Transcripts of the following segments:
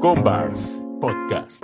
Combars Podcast.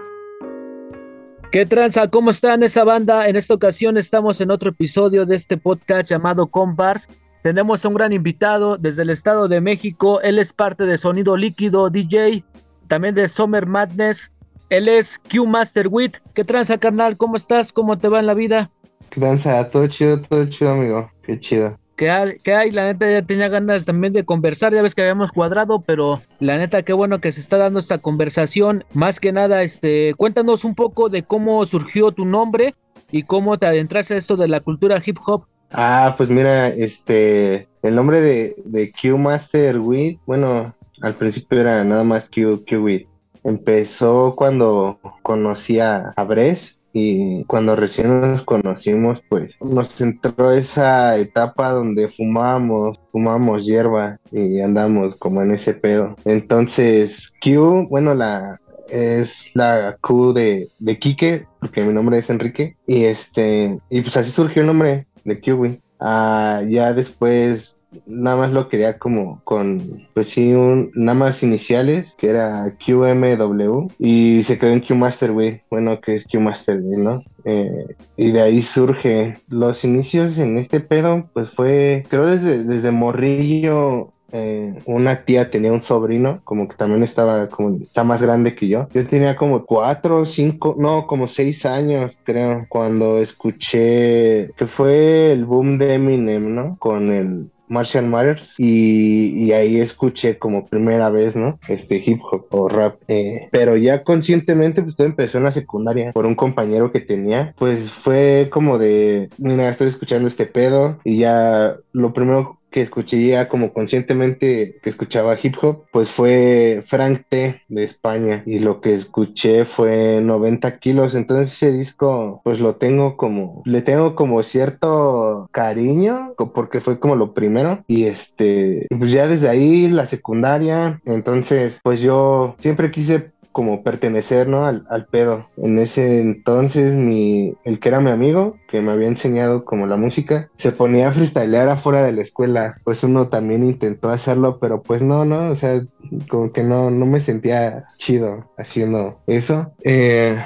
¿Qué tranza? ¿Cómo están esa banda? En esta ocasión estamos en otro episodio de este podcast llamado Combars. Tenemos un gran invitado desde el Estado de México. Él es parte de Sonido Líquido, DJ, también de Summer Madness. Él es Q Master Wit. ¿Qué tranza, carnal? ¿Cómo estás? ¿Cómo te va en la vida? ¿Qué tranza? Todo chido, todo chido, amigo. Qué chido. ¿Qué hay? La neta ya tenía ganas también de conversar, ya ves que habíamos cuadrado, pero la neta qué bueno que se está dando esta conversación. Más que nada, este, cuéntanos un poco de cómo surgió tu nombre y cómo te adentraste a esto de la cultura hip hop. Ah, pues mira, este, el nombre de, de Q Master Weed, bueno, al principio era nada más Q, Q Weed. Empezó cuando conocí a, a Bres, y cuando recién nos conocimos, pues nos entró esa etapa donde fumábamos, fumábamos hierba y andamos como en ese pedo. Entonces, Q, bueno, la es la Q de, de Quique, porque mi nombre es Enrique, y este, y pues así surgió el nombre de güey. Ah, ya después nada más lo quería como con, pues sí, un, nada más iniciales, que era QMW, y se quedó en QMaster, güey. Bueno, que es QMaster, güey, ¿no? Eh, y de ahí surge. Los inicios en este pedo, pues fue, creo desde, desde Morrillo, eh, una tía tenía un sobrino, como que también estaba como, está más grande que yo. Yo tenía como cuatro, cinco, no, como seis años, creo, cuando escuché que fue el boom de Eminem, ¿no? Con el Martian Matters y, ahí escuché como primera vez, ¿no? Este hip hop o rap. Eh, pero ya conscientemente, pues todo empezó en la secundaria por un compañero que tenía. Pues fue como de, mira, estoy escuchando este pedo y ya lo primero que escuché ya como conscientemente que escuchaba hip hop, pues fue Frank T de España y lo que escuché fue 90 kilos, entonces ese disco pues lo tengo como, le tengo como cierto cariño porque fue como lo primero. Y este, pues ya desde ahí la secundaria, entonces pues yo siempre quise como pertenecer, ¿no? Al, al, pedo. En ese entonces, mi, el que era mi amigo, que me había enseñado como la música, se ponía a freestylear afuera de la escuela. Pues uno también intentó hacerlo, pero pues no, no, o sea, como que no, no me sentía chido haciendo eso. Eh,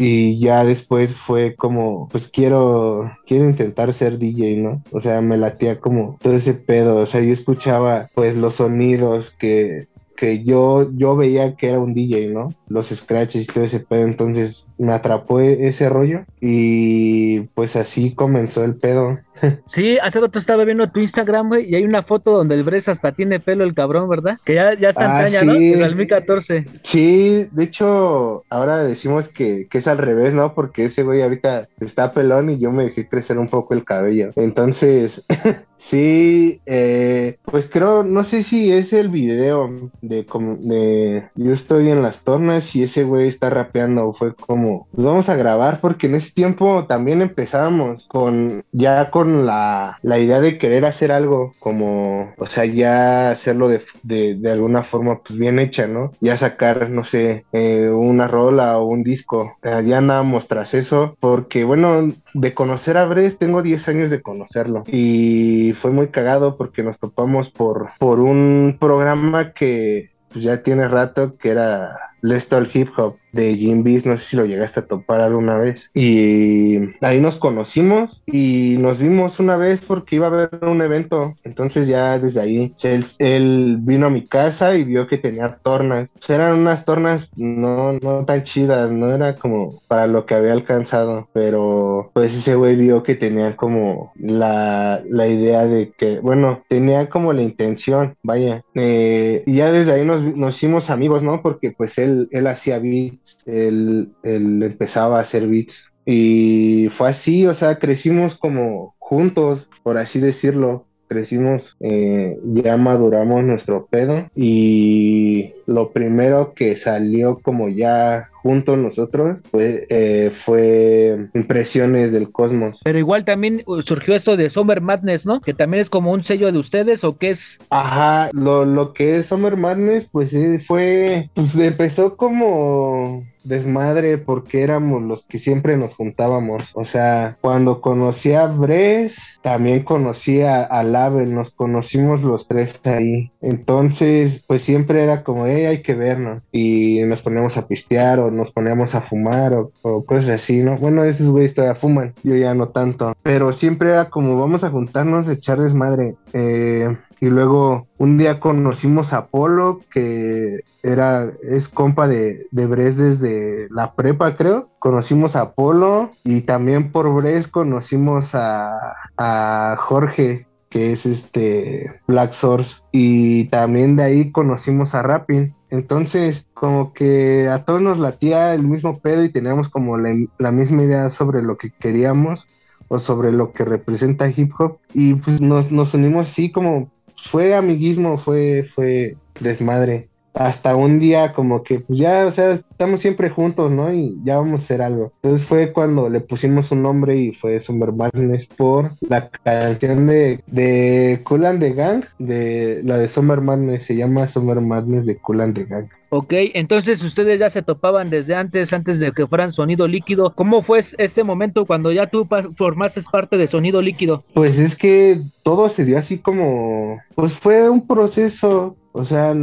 y ya después fue como, pues quiero, quiero intentar ser DJ, ¿no? O sea, me latía como todo ese pedo, o sea, yo escuchaba pues los sonidos que que yo, yo veía que era un DJ, ¿no? Los scratches y todo ese pedo, entonces me atrapó e-, ese rollo y pues así comenzó el pedo. Sí, hace rato estaba viendo tu Instagram, güey, y hay una foto donde el Bres hasta tiene pelo el cabrón, ¿verdad? Que ya, ya está ah, en caña, sí. ¿no? En 2014. Sí, de hecho, ahora decimos que, que, es al revés, ¿no? Porque ese güey ahorita está pelón y yo me dejé crecer un poco el cabello. Entonces, sí, eh, pues creo, no sé si es el video de, de yo estoy en las tornas y ese güey está rapeando. Fue como, pues vamos a grabar porque en ese tiempo también empezábamos con, ya con la, la, idea de querer hacer algo como, o sea, ya hacerlo de, de, de alguna forma pues bien hecha, ¿no? Ya sacar, no sé, eh, una rola o un disco. Ya andábamos tras eso porque, bueno, de conocer a Bres, tengo 10 años de conocerlo y fue muy cagado porque nos topamos por, por un programa que pues, ya tiene rato que era Let's Talk Hip Hop de Jim Beast, no sé si lo llegaste a topar alguna vez. Y ahí nos conocimos y nos vimos una vez porque iba a haber un evento. Entonces ya desde ahí él, vino a mi casa y vio que tenía tornas. Eran unas tornas no, no tan chidas, no era como para lo que había alcanzado. Pero pues ese güey vio que tenía como la, la idea de que, bueno, tenía como la intención, vaya. Eh, y ya desde ahí nos, nos hicimos amigos, ¿no? Porque pues él, él hacía beats él, él empezaba a hacer beats. Y fue así, o sea, crecimos como juntos, por así decirlo. Crecimos, eh, ya maduramos nuestro pedo y lo primero que salió como ya juntos nosotros fue, eh, fue Impresiones del Cosmos. Pero igual también uh, surgió esto de Summer Madness, ¿no? Que también es como un sello de ustedes o qué es. Ajá, lo, lo que es Summer Madness pues eh, fue, pues empezó como desmadre porque éramos los que siempre nos juntábamos. O sea, cuando conocí a Bres, también conocí a, a nos conocimos los tres ahí. Entonces, pues siempre era como, hey, hay que vernos. Y nos poníamos a pistear o nos poníamos a fumar o, o cosas así, ¿no? Bueno, esos güeyes todavía fuman, yo ya no tanto. Pero siempre era como vamos a juntarnos, echar desmadre. Eh, y luego un día conocimos a Polo, que era, es compa de, de Bres desde la prepa, creo. Conocimos a Polo y también por Bres conocimos a, Jorge, que es este Black Source. Y también de ahí conocimos a Rapping. Entonces, como que a todos nos latía el mismo pedo y teníamos como la, la misma idea sobre lo que queríamos o sobre lo que representa hip hop. Y pues nos, nos unimos así como fue amiguismo, fue, fue desmadre. Hasta un día como que, pues ya, o sea, estamos siempre juntos, ¿no? Y ya vamos a hacer algo. Entonces fue cuando le pusimos un nombre y fue Summer Madness por la canción de, de Cool and the Gang, de la de Summer Madness, se llama Summer Madness de Cool and the Gang. Ok, entonces ustedes ya se topaban desde antes, antes de que fueran sonido líquido. ¿Cómo fue este momento cuando ya tú formaste parte de sonido líquido? Pues es que todo se dio así como, pues fue un proceso. O sea,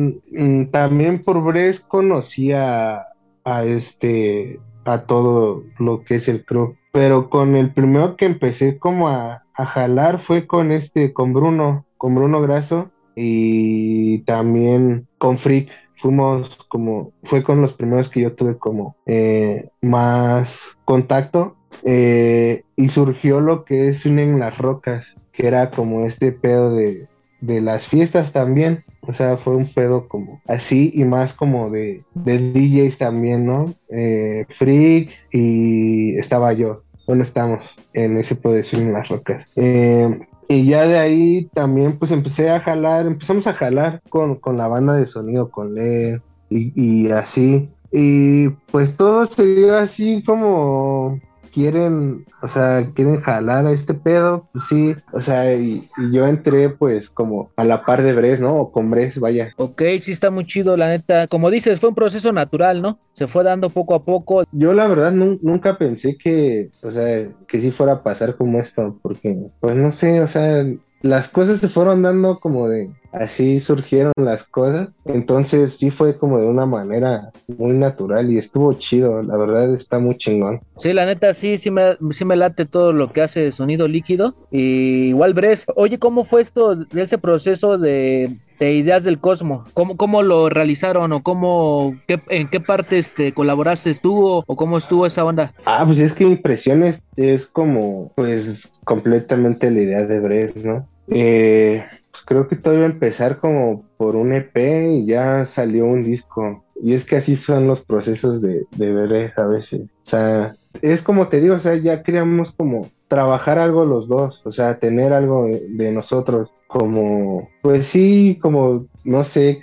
también por Bres conocía a este, a todo lo que es el crew. Pero con el primero que empecé como a, a jalar fue con este, con Bruno, con Bruno Graso y también con Freak fuimos como, fue con los primeros que yo tuve como eh, más contacto eh, y surgió lo que es en las rocas, que era como este pedo de, de las fiestas también. O sea, fue un pedo como así y más como de, de DJs también, ¿no? Eh, Freak y estaba yo. Bueno, estamos en ese pedo de en las rocas. Eh, y ya de ahí también pues empecé a jalar, empezamos a jalar con, con la banda de sonido, con LED y, y, así. Y pues todo se dio así como quieren, o sea, quieren jalar a este pedo, pues sí, o sea, y, y, yo entré pues como a la par de Bres, ¿no? O con Bres, vaya. Ok, sí está muy chido, la neta. Como dices, fue un proceso natural, ¿no? Se fue dando poco a poco. Yo la verdad nunca pensé que, o sea, que sí fuera a pasar como esto, porque, pues no sé, o sea, las cosas se fueron dando como de así surgieron las cosas. Entonces sí fue como de una manera muy natural y estuvo chido. La verdad está muy chingón. Sí, la neta sí, sí me, sí me late todo lo que hace sonido líquido. Y igual Bres, oye, ¿cómo fue esto, ese proceso de, de ideas del Cosmo? ¿Cómo, ¿Cómo lo realizaron o cómo, qué, en qué parte este, colaboraste tú o, o, cómo estuvo esa onda? Ah, pues es que Impresiones es como, pues, completamente la idea de Bres, ¿no? Eh, pues creo que todo iba a empezar como por un EP y ya salió un disco. Y es que así son los procesos de, de Bres a veces. O sea, es como te digo, o sea, ya queríamos como trabajar algo los dos, o sea, tener algo de, nosotros, como, pues sí, como, no sé,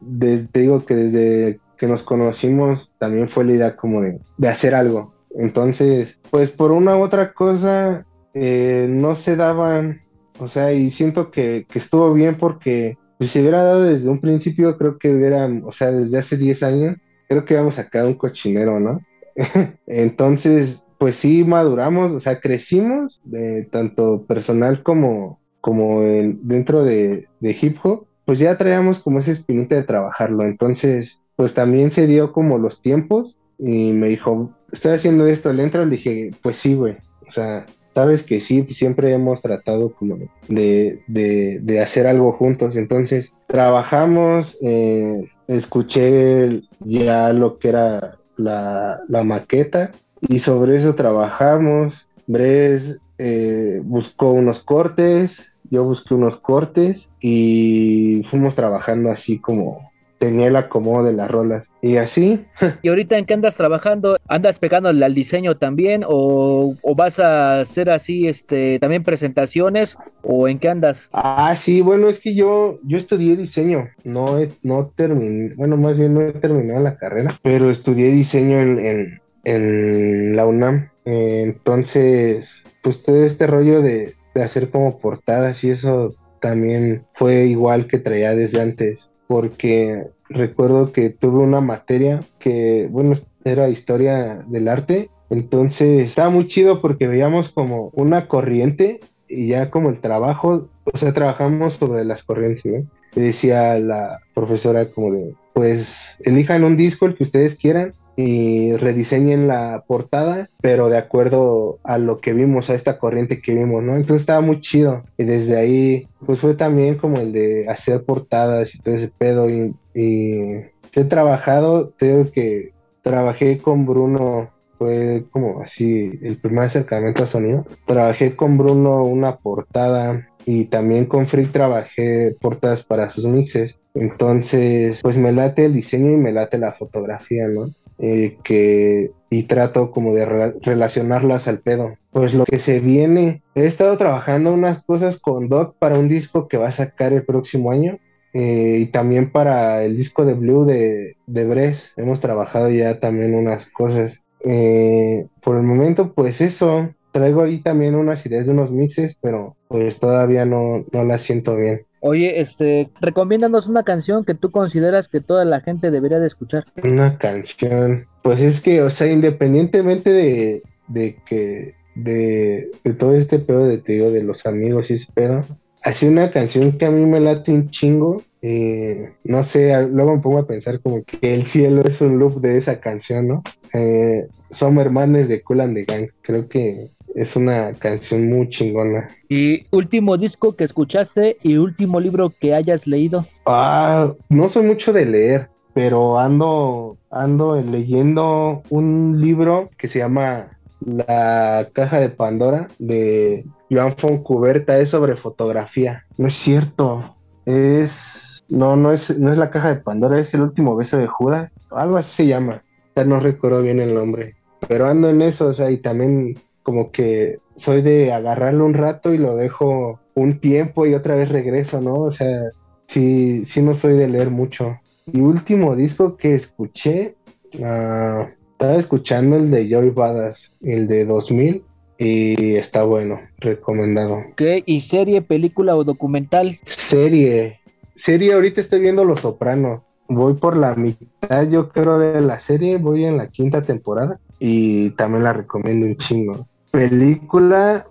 desde, digo que desde que nos conocimos también fue la idea como de, de hacer algo. Entonces, pues por una u otra cosa, eh, no se daban, o sea, y siento que, estuvo bien porque pues, si hubiera dado desde un principio, creo que hubieran, o sea, desde hace 10 años, creo que íbamos a quedar un cochinero, ¿no? Entonces, pues sí maduramos, o sea, crecimos, tanto personal como, como en, dentro de, hip hop, pues ya traíamos como ese espinita de trabajarlo. Entonces, pues también se dio como los tiempos y me dijo, estoy haciendo esto, le entro, le dije, pues sí, güey, o sea, sabes que sí, siempre hemos tratado como de, de, de hacer algo juntos. Entonces, trabajamos, eh, escuché ya lo que era la, la maqueta y sobre eso trabajamos. Bres eh, buscó unos cortes, yo busqué unos cortes y fuimos trabajando así como tenía el acomodo de las rolas y así. ¿Y ahorita en qué andas trabajando? ¿Andas pegándole al diseño también o, o, vas a hacer así este también presentaciones o en qué andas? Ah, sí, bueno, es que yo yo estudié diseño, no he, no terminé, bueno, más bien no he terminado la carrera, pero estudié diseño en, en en la UNAM. Eh, entonces, pues todo este rollo de, de, hacer como portadas y eso también fue igual que traía desde antes, porque recuerdo que tuve una materia que, bueno, era historia del arte, entonces estaba muy chido porque veíamos como una corriente y ya como el trabajo, o sea, trabajamos sobre las corrientes, ¿no? decía la profesora como de, pues elijan un disco el que ustedes quieran y rediseñen la portada, pero de acuerdo a lo que vimos, a esta corriente que vimos, ¿no? Entonces estaba muy chido. Y desde ahí, pues fue también como el de hacer portadas y todo ese pedo. Y, he trabajado, creo que trabajé con Bruno, fue como así el primer acercamiento a sonido. Trabajé con Bruno una portada y también con Freak trabajé portadas para sus mixes. Entonces, pues me late el diseño y me late la fotografía, ¿no? Eh, que y trato como de relacionarlas al pedo. Pues lo que se viene, he estado trabajando unas cosas con Doc para un disco que va a sacar el próximo año. Eh, y también para el disco de Blue de, de Bres, hemos trabajado ya también unas cosas. Eh, por el momento, pues eso, traigo ahí también unas ideas de unos mixes, pero pues todavía no, no las siento bien. Oye, este, recomiéndanos una canción que tú consideras que toda la gente debería de escuchar. Una canción. Pues es que, o sea, independientemente de, de que, de, de todo este pedo de, te digo, de los amigos y ese pedo, así una canción que a mí me late un chingo. Eh, no sé, luego me pongo a pensar como que el cielo es un loop de esa canción, ¿no? Eh, son hermanes de Cool and the Gang. Creo que es una canción muy chingona. ¿Y último disco que escuchaste y último libro que hayas leído? Ah, no soy mucho de leer, pero ando, ando leyendo un libro que se llama La caja de Pandora de Joan Foncuberta, es sobre fotografía. No es cierto, es... No, no es, no es la caja de Pandora, es el último beso de Judas, algo así se llama. Ya no recuerdo bien el nombre, pero ando en eso, o sea, y también como que soy de agarrarlo un rato y lo dejo un tiempo y otra vez regreso, ¿no? O sea, sí, sí no soy de leer mucho. Y último disco que escuché, uh, estaba escuchando el de Joy Badass, el de 2000, y está bueno, recomendado. ¿Qué? ¿Y serie, película o documental? Serie. Serie, ahorita estoy viendo Los Sopranos. Voy por la mitad, yo creo, de la serie, voy en la quinta temporada y también la recomiendo un chingo película,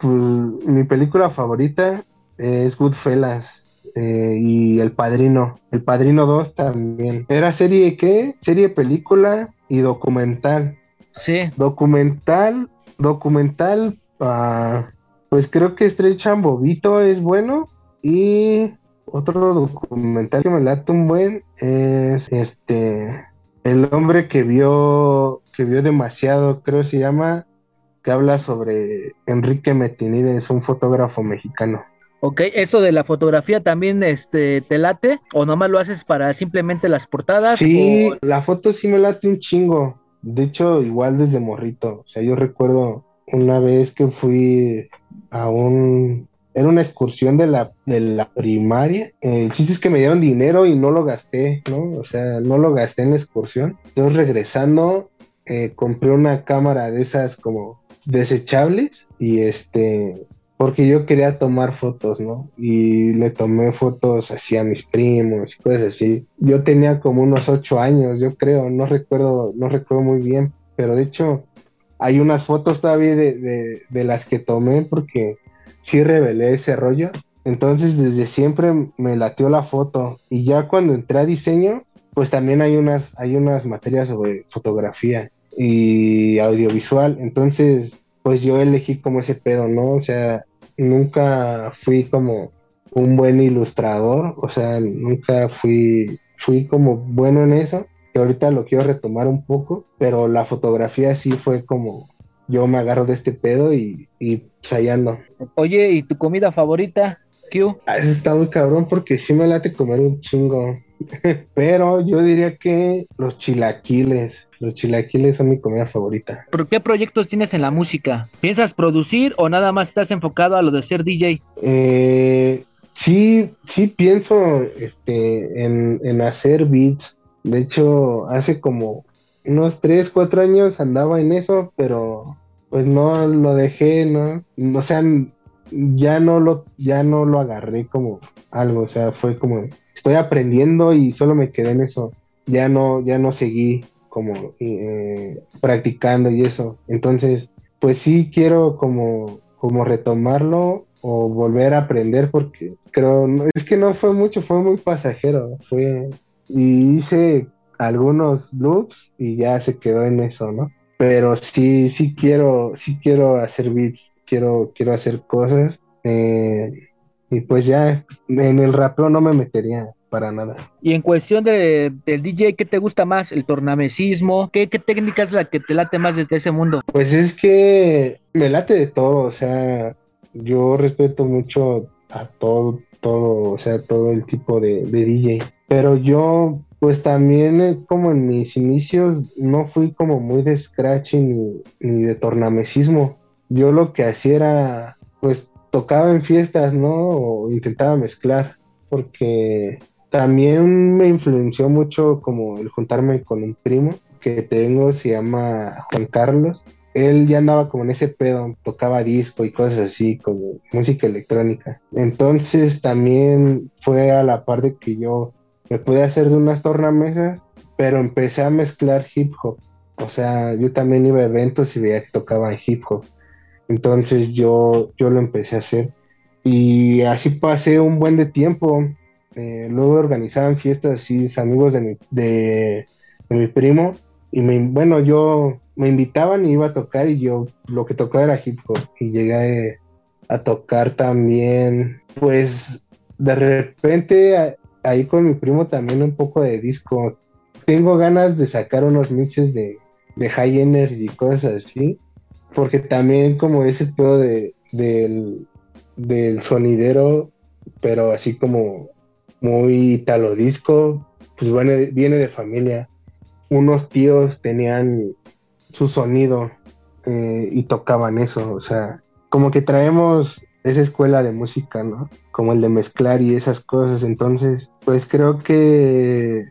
pues, mi película favorita es Goodfellas eh, y El Padrino. El Padrino 2 también. ¿Era serie qué? Serie, película y documental. Sí. Documental, documental, ah, pues creo que Strechan Bobito es bueno y otro documental que me late un buen es este el hombre que vio que vio demasiado creo se llama que habla sobre Enrique Metinides, un fotógrafo mexicano. Ok, ¿eso de la fotografía también este, te late? ¿O nomás lo haces para simplemente las portadas? Sí, la foto sí me late un chingo. De hecho, igual desde morrito. O sea, yo recuerdo una vez que fui a un... Era una excursión de la, de la primaria. El chiste es que me dieron dinero y no lo gasté, ¿no? O sea, no lo gasté en la excursión. Entonces, regresando, eh, compré una cámara de esas como desechables y este, porque yo quería tomar fotos, ¿no? Y le tomé fotos así a mis primos y cosas así. Yo tenía como unos ocho años, yo creo, no recuerdo, no recuerdo muy bien, pero de hecho hay unas fotos todavía de, de, las que tomé porque sí revelé ese rollo. Entonces desde siempre me latió la foto y ya cuando entré a diseño, pues también hay unas, hay unas materias sobre fotografía y audiovisual. Entonces, pues yo elegí como ese pedo, ¿no? O sea, nunca fui como un buen ilustrador, o sea, nunca fui, fui como bueno en eso, que ahorita lo quiero retomar un poco, pero la fotografía sí fue como, yo me agarro de este pedo y, y pues ando. Oye, ¿y tu comida favorita? Q? Ah, está muy cabrón porque sí me late comer un chingo. Pero yo diría que los chilaquiles. Los chilaquiles son mi comida favorita. ¿Por qué proyectos tienes en la música? ¿Piensas producir o nada más estás enfocado a lo de ser DJ? Eh, sí, sí pienso este, en, hacer beats. De hecho, hace como unos 3, 4 años andaba en eso, pero pues no lo dejé, ¿no? O sea, ya no lo, ya no lo agarré como algo, o sea, fue como estoy aprendiendo y solo me quedé en eso. Ya no, ya no seguí como eh, practicando y eso. Entonces, pues sí quiero como, como retomarlo o volver a aprender porque creo, es que no fue mucho, fue muy pasajero, fue, y hice algunos loops y ya se quedó en eso, ¿no? Pero sí, sí quiero, sí quiero hacer beats, quiero, quiero hacer cosas, eh, y pues ya en el rapeo no me metería para nada. Y en cuestión de, del DJ, ¿qué te gusta más? ¿El tornamesismo? ¿Qué, ¿Qué técnica es la que te late más de ese mundo? Pues es que me late de todo, o sea, yo respeto mucho a todo, todo, o sea, todo el tipo de, DJ. Pero yo, pues también, eh, como en mis inicios, no fui como muy de scratch ni, ni de tornamesismo. Yo lo que hacía era, pues, tocaba en fiestas, ¿no? O intentaba mezclar, porque también me influenció mucho como el juntarme con un primo que tengo, se llama Juan Carlos, él ya andaba como en ese pedo, tocaba disco y cosas así, como música electrónica. Entonces también fue a la par de que yo me pude hacer de unas tornamesas, pero empecé a mezclar hip hop. O sea, yo también iba a eventos y veía que tocaba hip hop. Entonces yo, yo lo empecé a hacer. Y así pasé un buen de tiempo. Eh, luego organizaban fiestas así, amigos de mi, de, de mi primo. Y me, bueno, yo me invitaban y iba a tocar y yo lo que tocaba era hip hop y llegué a, tocar también, pues de repente ahí con mi primo también un poco de disco. Tengo ganas de sacar unos mixes de, de high energy y cosas así, porque también como ese pedo de, del, del sonidero, pero así como muy talo disco, pues viene, viene de familia. Unos tíos tenían su sonido eh, y tocaban eso, o sea, como que traemos esa escuela de música, ¿no? Como el de mezclar y esas cosas, entonces, pues creo que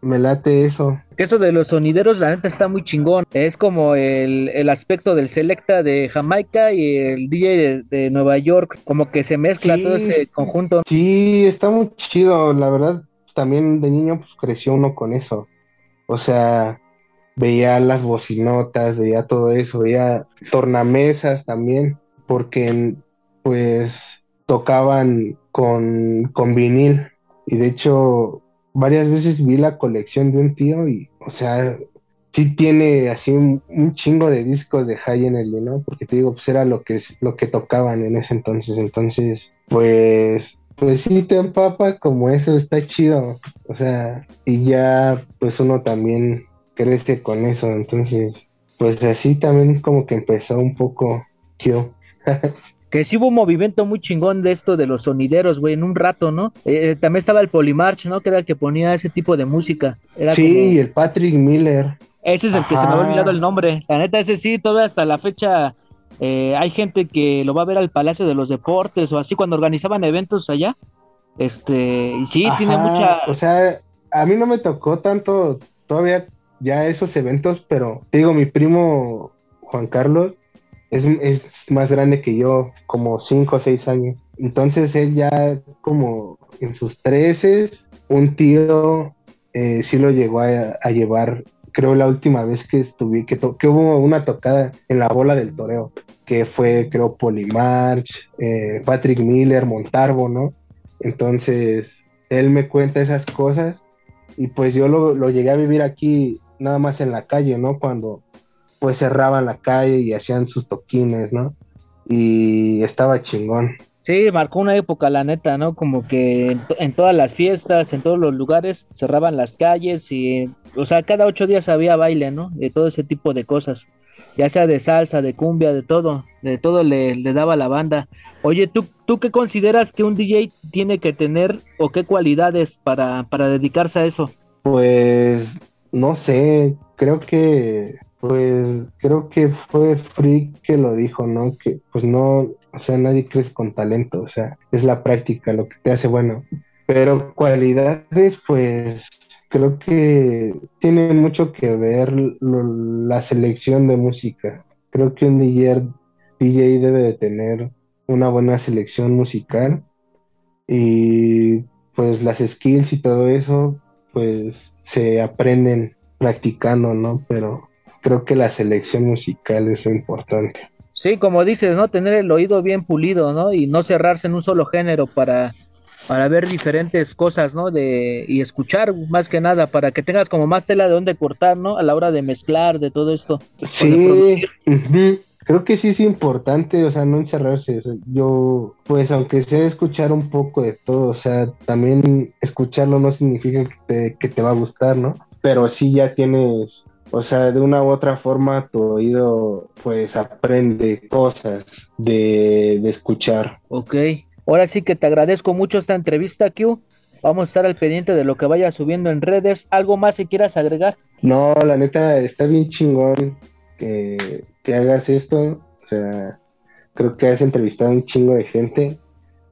me late eso. Que esto de los sonideros, la neta está muy chingón. Es como el, aspecto del Selecta de Jamaica y el DJ de, Nueva York, como que se mezcla todo ese conjunto. Sí, está muy chido, la verdad. También de niño pues creció uno con eso. O sea, veía las bocinotas, veía todo eso, veía tornamesas también, porque pues tocaban con, con vinil. Y de hecho, varias veces vi la colección de un tío y, o sea, sí tiene así un, chingo de discos de High Energy, ¿no? Porque te digo, pues era lo que, lo que tocaban en ese entonces. Entonces, pues, pues sí te empapa como eso, está chido. O sea, y ya, pues uno también crece con eso. Entonces, pues así también como que empezó un poco yo. que sí hubo un movimiento muy chingón de esto de los sonideros, güey, en un rato, ¿no? Eh, eh, también estaba el Polymarch, ¿no? Que era el que ponía ese tipo de música. sí, el Patrick Miller. Ese es el que se me ha olvidado el nombre. La neta, ese sí, todavía hasta la fecha eh, hay gente que lo va a ver al Palacio de los Deportes o así cuando organizaban eventos allá. Este, y sí, tiene mucha... O sea, a mí no me tocó tanto todavía ya esos eventos, pero digo, mi primo Juan Carlos es, más grande que yo, como 5 o 6 años. Entonces él ya como en sus 13, un tío eh, sí lo llegó a, llevar, creo la última vez que estuve, que, hubo una tocada en la bola del toreo, que fue creo Polymarch, eh, Patrick Miller, Montarbo, ¿no? Entonces él me cuenta esas cosas y pues yo lo, lo llegué a vivir aquí nada más en la calle, ¿no? Cuando pues cerraban la calle y hacían sus toquines, ¿no? Y estaba chingón. Sí, marcó una época, la neta, ¿no? Como que en, todas las fiestas, en todos los lugares, cerraban las calles y, o sea, cada ocho días había baile, ¿no? De todo ese tipo de cosas, ya sea de salsa, de cumbia, de todo, de todo le, le daba la banda. Oye, ¿tú, ¿tú qué consideras que un DJ tiene que tener o qué cualidades para, para dedicarse a eso? Pues no sé, creo que, pues, creo que fue Freak que lo dijo, ¿no? Que, pues no, o sea, nadie crece con talento, o sea, es la práctica lo que te hace bueno. Pero cualidades, pues, creo que tiene mucho que ver la selección de música. Creo que un DJ, DJ debe de tener una buena selección musical y pues las skills y todo eso pues se aprenden practicando, ¿no? Pero creo que la selección musical es lo importante. Sí, como dices, ¿no? Tener el oído bien pulido, ¿no? Y no cerrarse en un solo género para, para ver diferentes cosas, ¿no? De, y escuchar más que nada, para que tengas como más tela de dónde cortar, ¿no? A la hora de mezclar, de todo esto. Sí, creo que sí es importante, o sea, no encerrarse. yo, pues, aunque sé escuchar un poco de todo, o sea, también escucharlo no significa que te, que te va a gustar, ¿no? Pero sí ya tienes o sea, de una u otra forma tu oído pues aprende cosas de, de, escuchar. Ok, ahora sí que te agradezco mucho esta entrevista, Q. Vamos a estar al pendiente de lo que vaya subiendo en redes. ¿Algo más si quieras agregar? No, la neta está bien chingón que, que hagas esto. O sea, creo que has entrevistado a un chingo de gente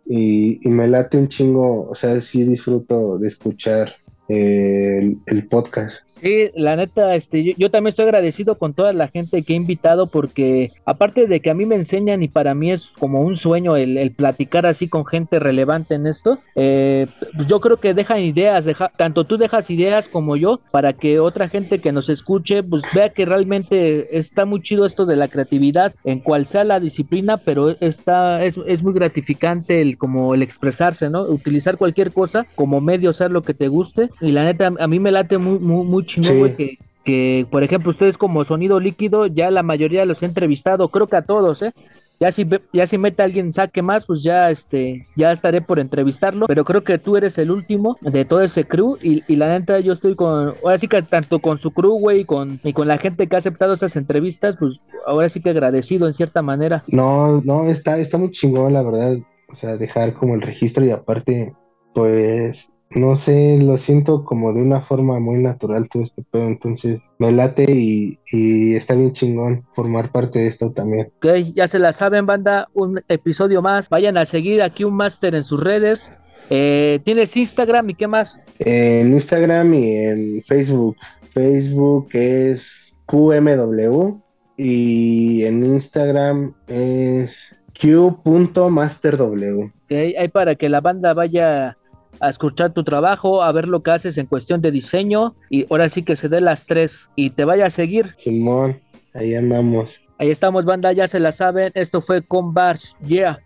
y, y me late un chingo. O sea, sí disfruto de escuchar el, el, podcast. Sí, la neta, este, yo, también estoy agradecido con toda la gente que he invitado porque aparte de que a mí me enseñan y para mí es como un sueño el, platicar así con gente relevante en esto, eh, yo creo que dejan ideas, deja, tanto tú dejas ideas como yo para que otra gente que nos escuche pues vea que realmente está muy chido esto de la creatividad en cual sea la disciplina, pero está, es, es muy gratificante el como el expresarse, ¿no? Utilizar cualquier cosa como medio, ser lo que te guste y la neta a mí me late muy, muy, muy que, que, por ejemplo, ustedes como sonido líquido, ya la mayoría los he entrevistado, creo que a todos, ¿eh? Ya si, ya si mete a alguien saque más, pues ya este, ya estaré por entrevistarlo. Pero creo que tú eres el último de todo ese crew. Y, y la neta, yo estoy con, ahora sí que tanto con su crew, güey, y con, y con la gente que ha aceptado esas entrevistas, pues ahora sí que agradecido en cierta manera. No, no, está, está muy chingón, la verdad. O sea, dejar como el registro y aparte, pues no sé, lo siento como de una forma muy natural todo este pedo, entonces me late y, está bien chingón formar parte de esto también. Ok, ya se la saben, banda, un episodio más, vayan a seguir aquí un máster en sus redes. Eh, ¿Tienes Instagram y qué más? En Instagram y en Facebook. Facebook es QMW y en Instagram es Q.masterw. Ok, ahí para que la banda vaya a escuchar tu trabajo, a ver lo que haces en cuestión de diseño y ahora sí que se dé las tres y te vaya a seguir. Simón, ahí andamos. Ahí estamos, banda, ya se la saben. Esto fue con Bars. Yeah.